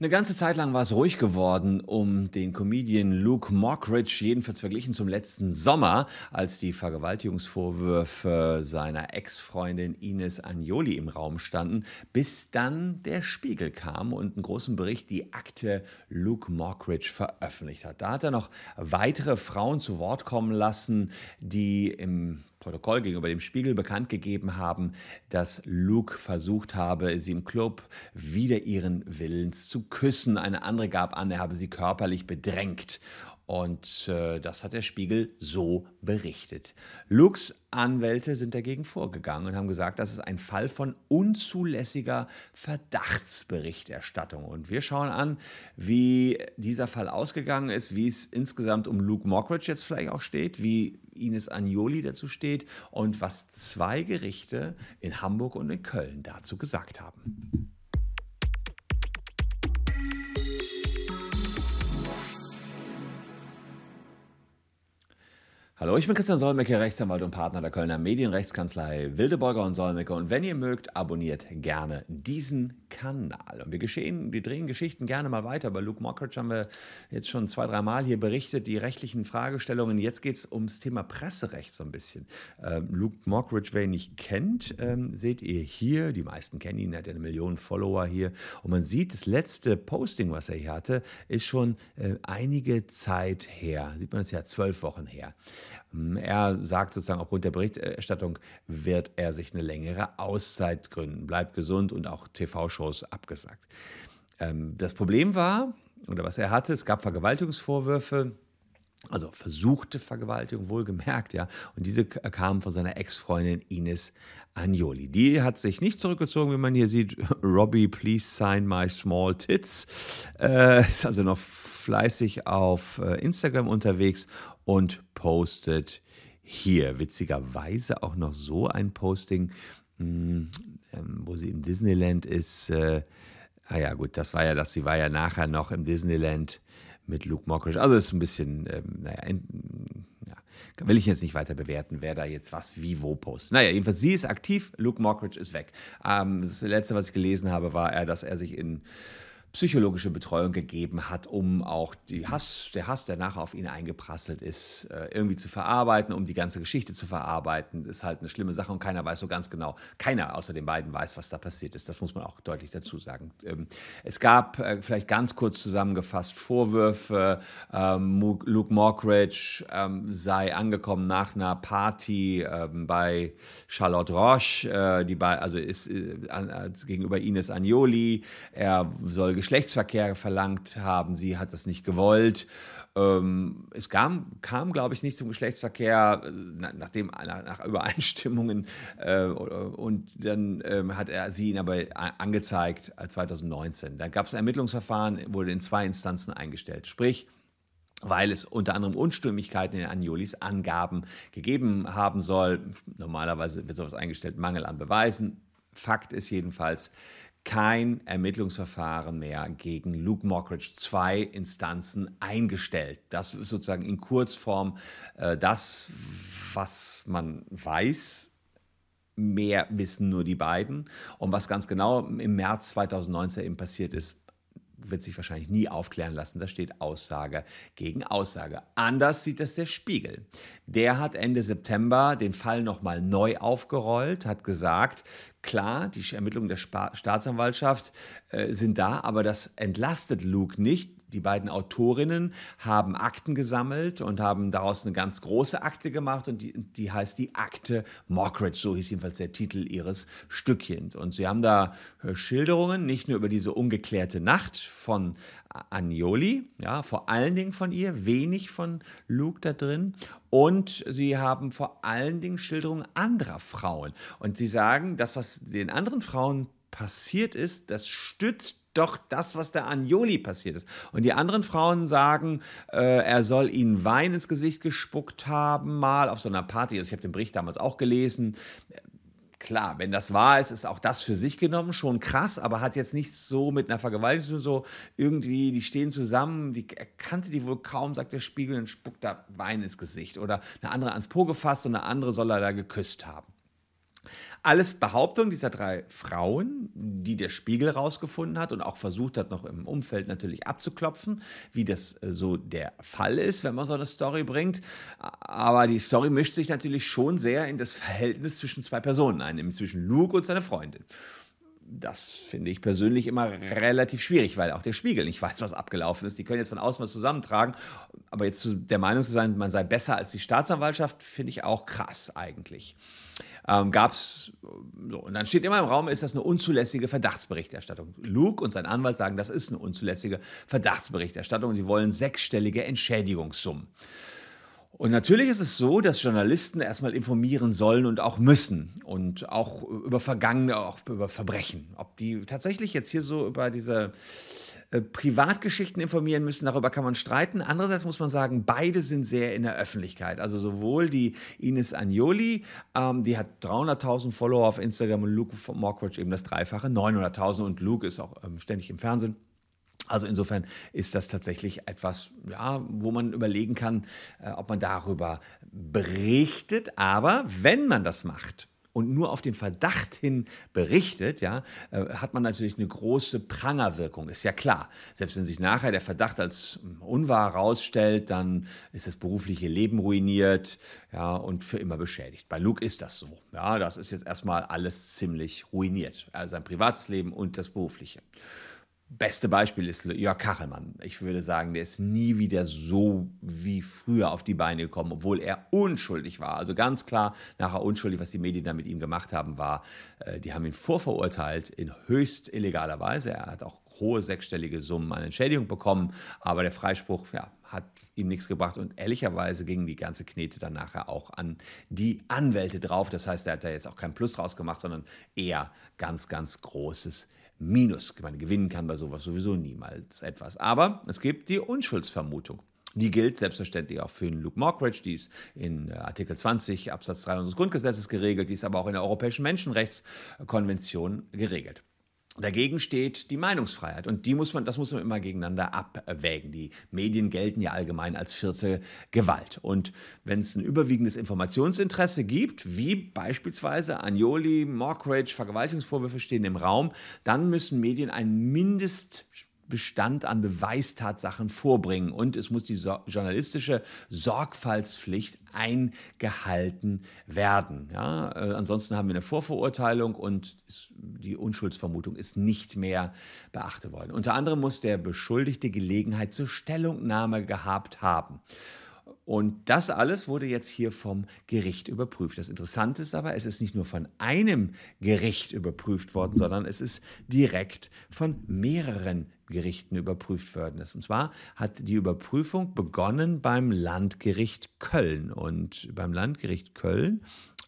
Eine ganze Zeit lang war es ruhig geworden um den Comedian Luke Mockridge, jedenfalls verglichen zum letzten Sommer, als die Vergewaltigungsvorwürfe seiner Ex-Freundin Ines Agnoli im Raum standen, bis dann der Spiegel kam und einen großen Bericht die Akte Luke Mockridge veröffentlicht hat. Da hat er noch weitere Frauen zu Wort kommen lassen, die im Protokoll gegenüber dem Spiegel bekannt gegeben haben, dass Luke versucht habe, sie im Club wieder ihren Willens zu küssen. Eine andere gab an, er habe sie körperlich bedrängt. Und äh, das hat der Spiegel so berichtet. Lux Anwälte sind dagegen vorgegangen und haben gesagt, das ist ein Fall von unzulässiger Verdachtsberichterstattung. Und wir schauen an, wie dieser Fall ausgegangen ist, wie es insgesamt um Luke Mockridge jetzt vielleicht auch steht, wie Ines Agnoli dazu steht und was zwei Gerichte in Hamburg und in Köln dazu gesagt haben. Hallo, ich bin Christian Solmecke, Rechtsanwalt und Partner der Kölner Medienrechtskanzlei Wildeborger und Solmecke. Und wenn ihr mögt, abonniert gerne diesen Kanal. Und wir geschehen, wir drehen Geschichten gerne mal weiter. Bei Luke Mockridge haben wir jetzt schon zwei, drei Mal hier berichtet, die rechtlichen Fragestellungen. Jetzt geht es ums Thema Presserecht so ein bisschen. Ähm, Luke Mockridge, wer ihn nicht kennt, ähm, seht ihr hier. Die meisten kennen ihn, er hat ja eine Million Follower hier. Und man sieht, das letzte Posting, was er hier hatte, ist schon äh, einige Zeit her. Sieht man das ja, zwölf Wochen her. Hm, er sagt sozusagen, aufgrund der Berichterstattung wird er sich eine längere Auszeit gründen, bleibt gesund und auch TV-Shows abgesagt. Ähm, das Problem war, oder was er hatte, es gab Vergewaltigungsvorwürfe, also versuchte Vergewaltigung, wohlgemerkt, ja. Und diese kamen von seiner Ex-Freundin Ines Agnoli. Die hat sich nicht zurückgezogen, wie man hier sieht. Robbie, please sign my small tits. Äh, ist also noch fleißig auf äh, Instagram unterwegs und postet hier witzigerweise auch noch so ein Posting, hm, ähm, wo sie im Disneyland ist. Äh, ah ja, gut, das war ja das. Sie war ja nachher noch im Disneyland mit Luke Mockridge. Also ist ein bisschen, ähm, naja, in, ja, will ich jetzt nicht weiter bewerten, wer da jetzt was wie wo postet. Naja, jedenfalls, sie ist aktiv, Luke Mockridge ist weg. Ähm, das letzte, was ich gelesen habe, war dass er sich in psychologische Betreuung gegeben hat, um auch die Hass, der Hass, der nachher auf ihn eingeprasselt ist, äh, irgendwie zu verarbeiten, um die ganze Geschichte zu verarbeiten. Das ist halt eine schlimme Sache und keiner weiß so ganz genau, keiner außer den beiden weiß, was da passiert ist. Das muss man auch deutlich dazu sagen. Ähm, es gab äh, vielleicht ganz kurz zusammengefasst Vorwürfe, ähm, Luke Mockridge ähm, sei angekommen nach einer Party bei Charlotte Roche, äh, die bei, also ist gegenüber Ines Agnoli. Er soll Geschlechtsverkehr verlangt haben. Sie hat das nicht gewollt. Ähm, es kam, kam glaube ich, nicht zum Geschlechtsverkehr, äh, nachdem, nach, nach Übereinstimmungen. Äh, und dann ähm, hat er sie ihn aber angezeigt 2019. Da gab es ein Ermittlungsverfahren, wurde in zwei Instanzen eingestellt. Sprich, weil es unter anderem Unstimmigkeiten in Agnolis Angaben gegeben haben soll. Normalerweise wird sowas eingestellt, Mangel an Beweisen. Fakt ist jedenfalls, kein Ermittlungsverfahren mehr gegen Luke Mockridge, zwei Instanzen eingestellt. Das ist sozusagen in Kurzform äh, das, was man weiß. Mehr wissen nur die beiden. Und was ganz genau im März 2019 eben passiert ist, wird sich wahrscheinlich nie aufklären lassen. Da steht Aussage gegen Aussage. Anders sieht das der Spiegel. Der hat Ende September den Fall nochmal neu aufgerollt, hat gesagt, klar, die Ermittlungen der Staatsanwaltschaft äh, sind da, aber das entlastet Luke nicht die beiden Autorinnen haben Akten gesammelt und haben daraus eine ganz große Akte gemacht und die, die heißt die Akte Mockridge, so hieß jedenfalls der Titel ihres Stückchens. Und sie haben da äh, Schilderungen, nicht nur über diese ungeklärte Nacht von Agnoli, ja, vor allen Dingen von ihr, wenig von Luke da drin. Und sie haben vor allen Dingen Schilderungen anderer Frauen. Und sie sagen, das, was den anderen Frauen passiert ist, das stützt doch das, was der Anjoli passiert ist. Und die anderen Frauen sagen, äh, er soll ihnen Wein ins Gesicht gespuckt haben, mal auf so einer Party. Also ich habe den Bericht damals auch gelesen. Klar, wenn das wahr ist, ist auch das für sich genommen schon krass, aber hat jetzt nichts so mit einer Vergewaltigung so irgendwie, die stehen zusammen, die kannte die wohl kaum, sagt der Spiegel und spuckt da Wein ins Gesicht. Oder eine andere ans Po gefasst und eine andere soll er da geküsst haben. Alles Behauptungen dieser drei Frauen, die der Spiegel rausgefunden hat und auch versucht hat, noch im Umfeld natürlich abzuklopfen, wie das äh, so der Fall ist, wenn man so eine Story bringt. Aber die Story mischt sich natürlich schon sehr in das Verhältnis zwischen zwei Personen ein, nämlich zwischen Luke und seiner Freundin. Das finde ich persönlich immer relativ schwierig, weil auch der Spiegel nicht weiß, was abgelaufen ist. Die können jetzt von außen was zusammentragen, aber jetzt der Meinung zu sein, man sei besser als die Staatsanwaltschaft, finde ich auch krass eigentlich ähm, gab es, so, und dann steht immer im Raum, ist das eine unzulässige Verdachtsberichterstattung. Luke und sein Anwalt sagen, das ist eine unzulässige Verdachtsberichterstattung und sie wollen sechsstellige Entschädigungssummen. Und natürlich ist es so, dass Journalisten erstmal informieren sollen und auch müssen und auch über Vergangene, auch über Verbrechen. Ob die tatsächlich jetzt hier so über diese äh, Privatgeschichten informieren müssen, darüber kann man streiten. Andererseits muss man sagen, beide sind sehr in der Öffentlichkeit. Also sowohl die Ines Agnoli, ähm, die hat 300.000 Follower auf Instagram und Luke Mockridge eben das Dreifache, 900.000 und Luke ist auch ähm, ständig im Fernsehen. Also insofern ist das tatsächlich etwas, ja, wo man überlegen kann, äh, ob man darüber berichtet. Aber wenn man das macht, und nur auf den Verdacht hin berichtet, ja, äh, hat man natürlich eine große Prangerwirkung, ist ja klar. Selbst wenn sich nachher der Verdacht als unwahr herausstellt, dann ist das berufliche Leben ruiniert ja, und für immer beschädigt. Bei Luke ist das so. Ja, das ist jetzt erstmal alles ziemlich ruiniert. Also sein privates Leben und das berufliche. Beste Beispiel ist Jörg Kachelmann. Ich würde sagen, der ist nie wieder so wie früher auf die Beine gekommen, obwohl er unschuldig war. Also ganz klar nachher unschuldig, was die Medien da mit ihm gemacht haben, war, äh, die haben ihn vorverurteilt in höchst illegaler Weise. Er hat auch hohe sechsstellige Summen an Entschädigung bekommen, aber der Freispruch ja, hat ihm nichts gebracht und ehrlicherweise ging die ganze Knete dann nachher auch an die Anwälte drauf. Das heißt, er hat da jetzt auch kein Plus draus gemacht, sondern eher ganz, ganz großes Minus. Man gewinnen kann bei sowas sowieso niemals etwas. Aber es gibt die Unschuldsvermutung. Die gilt selbstverständlich auch für Luke Mockridge, die ist in äh, Artikel 20 Absatz 3 unseres Grundgesetzes geregelt, die ist aber auch in der Europäischen Menschenrechtskonvention geregelt. Dagegen steht die Meinungsfreiheit und die muss man, das muss man immer gegeneinander abwägen. Die Medien gelten ja allgemein als vierte Gewalt. Und wenn es ein überwiegendes Informationsinteresse gibt, wie beispielsweise Agnoli, Mockridge, Vergewaltigungsvorwürfe stehen im Raum, dann müssen Medien ein Mindest Bestand an Beweistatsachen vorbringen und es muss die so journalistische Sorgfaltspflicht eingehalten werden. Ja? Äh, ansonsten haben wir eine Vorverurteilung und ist, die Unschuldsvermutung ist nicht mehr beachtet worden. Unter anderem muss der Beschuldigte Gelegenheit zur Stellungnahme gehabt haben. Und das alles wurde jetzt hier vom Gericht überprüft. Das Interessante ist aber, es ist nicht nur von einem Gericht überprüft worden, sondern es ist direkt von mehreren Gerichten überprüft worden. Und zwar hat die Überprüfung begonnen beim Landgericht Köln. Und beim Landgericht Köln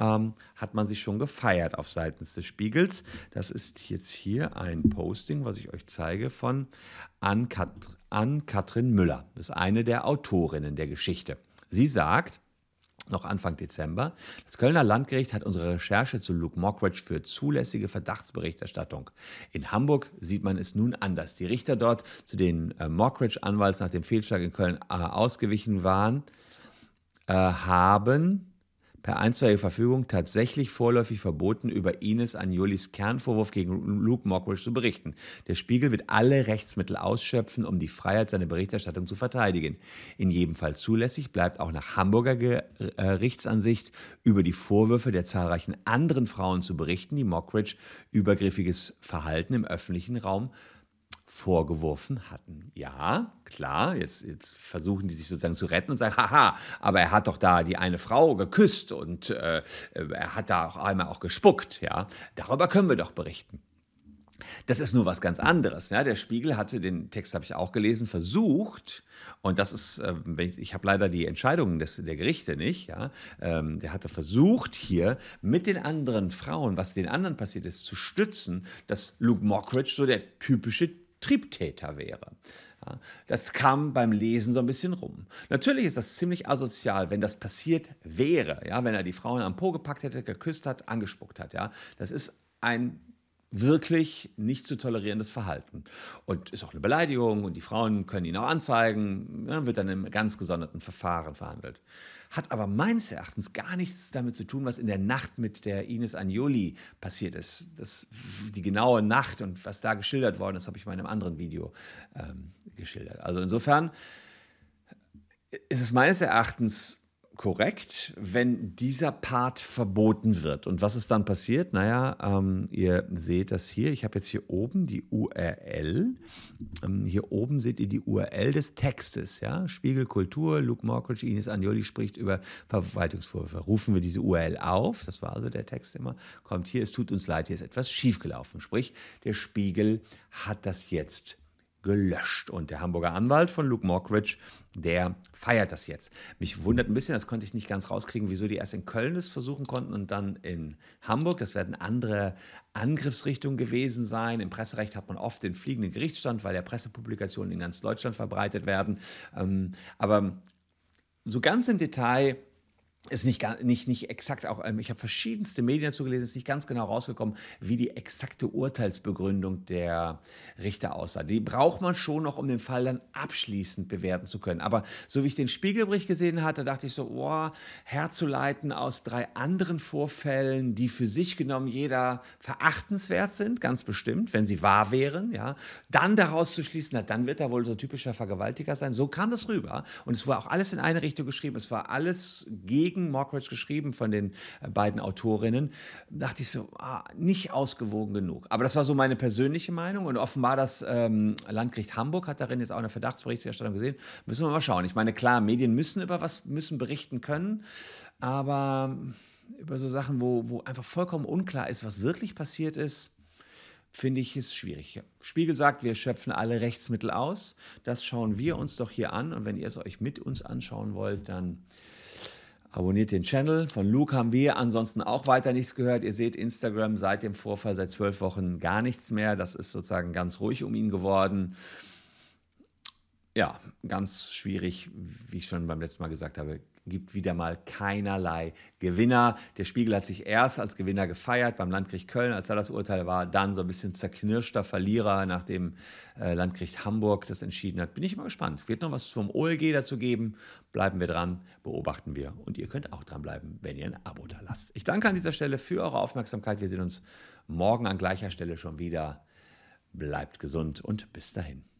ähm, hat man sich schon gefeiert auf Seiten des Spiegels. Das ist jetzt hier ein Posting, was ich euch zeige, von Ann-Kathrin Müller. Das ist eine der Autorinnen der Geschichte. Sie sagt, noch Anfang Dezember. Das Kölner Landgericht hat unsere Recherche zu Luke Mockridge für zulässige Verdachtsberichterstattung. In Hamburg sieht man es nun anders. Die Richter dort, zu denen äh, Mockridge-Anwalts nach dem Fehlschlag in Köln äh, ausgewichen waren, äh, haben per einstweilige Verfügung tatsächlich vorläufig verboten, über Ines Agnolis Kernvorwurf gegen Luke Mockridge zu berichten. Der Spiegel wird alle Rechtsmittel ausschöpfen, um die Freiheit seiner Berichterstattung zu verteidigen. In jedem Fall zulässig bleibt auch nach Hamburger Gerichtsansicht über die Vorwürfe der zahlreichen anderen Frauen zu berichten, die Mockridge übergriffiges Verhalten im öffentlichen Raum vorgeworfen hatten. Ja, klar, jetzt, jetzt versuchen die sich sozusagen zu retten und sagen, haha, aber er hat doch da die eine Frau geküsst und äh, er hat da auch einmal auch gespuckt, ja. Darüber können wir doch berichten. Das ist nur was ganz anderes. Ja? Der Spiegel hatte, den Text habe ich auch gelesen, versucht, und das ist, äh, ich habe leider die Entscheidungen des, der Gerichte nicht, ja? Ähm, der hatte versucht, hier mit den anderen Frauen, was den anderen passiert ist, zu stützen, dass Luke Mockridge so der typische Triebtäter wäre. Das kam beim Lesen so ein bisschen rum. Natürlich ist das ziemlich asozial, wenn das passiert wäre, ja, wenn er die Frauen am Po gepackt hätte, geküsst hat, angespuckt hat. Ja. Das ist ein wirklich nicht zu tolerierendes Verhalten. Und ist auch eine Beleidigung und die Frauen können ihn auch anzeigen, ja, wird dann im ganz gesonderten Verfahren verhandelt. Hat aber meines Erachtens gar nichts damit zu tun, was in der Nacht mit der Ines Agnoli passiert ist. Das, die genaue Nacht und was da geschildert worden ist, habe ich in einem anderen Video ähm, geschildert. Also insofern ist es meines Erachtens korrekt, wenn dieser Part verboten wird. Und was ist dann passiert? Naja, ähm, ihr seht das hier. Ich habe jetzt hier oben die URL. Ähm, hier oben seht ihr die URL des Textes. Ja? Spiegel Kultur, Luke Mockridge, Ines Agnoli spricht über Verwaltungsvorwürfe. Rufen wir diese URL auf. Das war also der Text immer. Kommt hier, es tut uns leid, hier ist etwas schiefgelaufen. Sprich, der Spiegel hat das jetzt gelöscht. Und der Hamburger Anwalt von Luke Mockridge, der feiert das jetzt. Mich wundert ein bisschen, das konnte ich nicht ganz rauskriegen, wieso die erst in Köln es versuchen konnten und dann in Hamburg. Das werden andere Angriffsrichtungen gewesen sein. Im Presserecht hat man oft den fliegenden Gerichtsstand, weil ja Pressepublikationen in ganz Deutschland verbreitet werden. Ähm, aber so ganz im Detail ist nicht, nicht, nicht exakt auch, ähm, ich habe verschiedenste Medien dazu gelesen, ist nicht ganz genau rausgekommen, wie die exakte Urteilsbegründung der Richter aussah. Die braucht man schon noch, um den Fall dann abschließend bewerten zu können. Aber so wie ich den Spiegelbericht gesehen hatte, dachte ich so, oh, herzuleiten aus drei anderen Vorfällen, die für sich genommen jeder verachtenswert sind, ganz bestimmt, wenn sie wahr wären, ja, dann daraus zu schließen, na, dann wird er wohl so typischer Vergewaltiger sein. So kam das rüber. Und es war auch alles in eine Richtung geschrieben. Es war alles gegen gegen Mockridge geschrieben von den äh, beiden Autorinnen, dachte ich so, ah, nicht ausgewogen genug. Aber das war so meine persönliche Meinung und offenbar das ähm, Landgericht Hamburg hat darin jetzt auch eine Verdachtsberichterstattung gesehen. Müssen wir mal schauen. Ich meine, klar, Medien müssen über was müssen berichten können, aber über so Sachen, wo, wo einfach vollkommen unklar ist, was wirklich passiert ist, finde ich es schwierig. Spiegel sagt, wir schöpfen alle Rechtsmittel aus. Das schauen wir uns doch hier an. Und wenn ihr es euch mit uns anschauen wollt, dann Abonniert den Channel. Von Luke haben wir ansonsten auch weiter nichts gehört. Ihr seht Instagram seit dem Vorfall, seit zwölf Wochen gar nichts mehr. Das ist sozusagen ganz ruhig um ihn geworden. Ja, ganz schwierig, wie ich schon beim letzten Mal gesagt habe, gibt wieder mal keinerlei Gewinner. Der Spiegel hat sich erst als Gewinner gefeiert beim Landgericht Köln, als da das Urteil war, dann so ein bisschen zerknirschter Verlierer, nachdem äh, Landgericht Hamburg das entschieden hat. Bin ich mal gespannt. Wird noch was vom OLG dazu geben? Bleiben wir dran, beobachten wir. Und ihr könnt auch dranbleiben, wenn ihr ein Abo da lasst. Ich danke an dieser Stelle für eure Aufmerksamkeit. Wir sehen uns morgen an gleicher Stelle schon wieder. Bleibt gesund und bis dahin.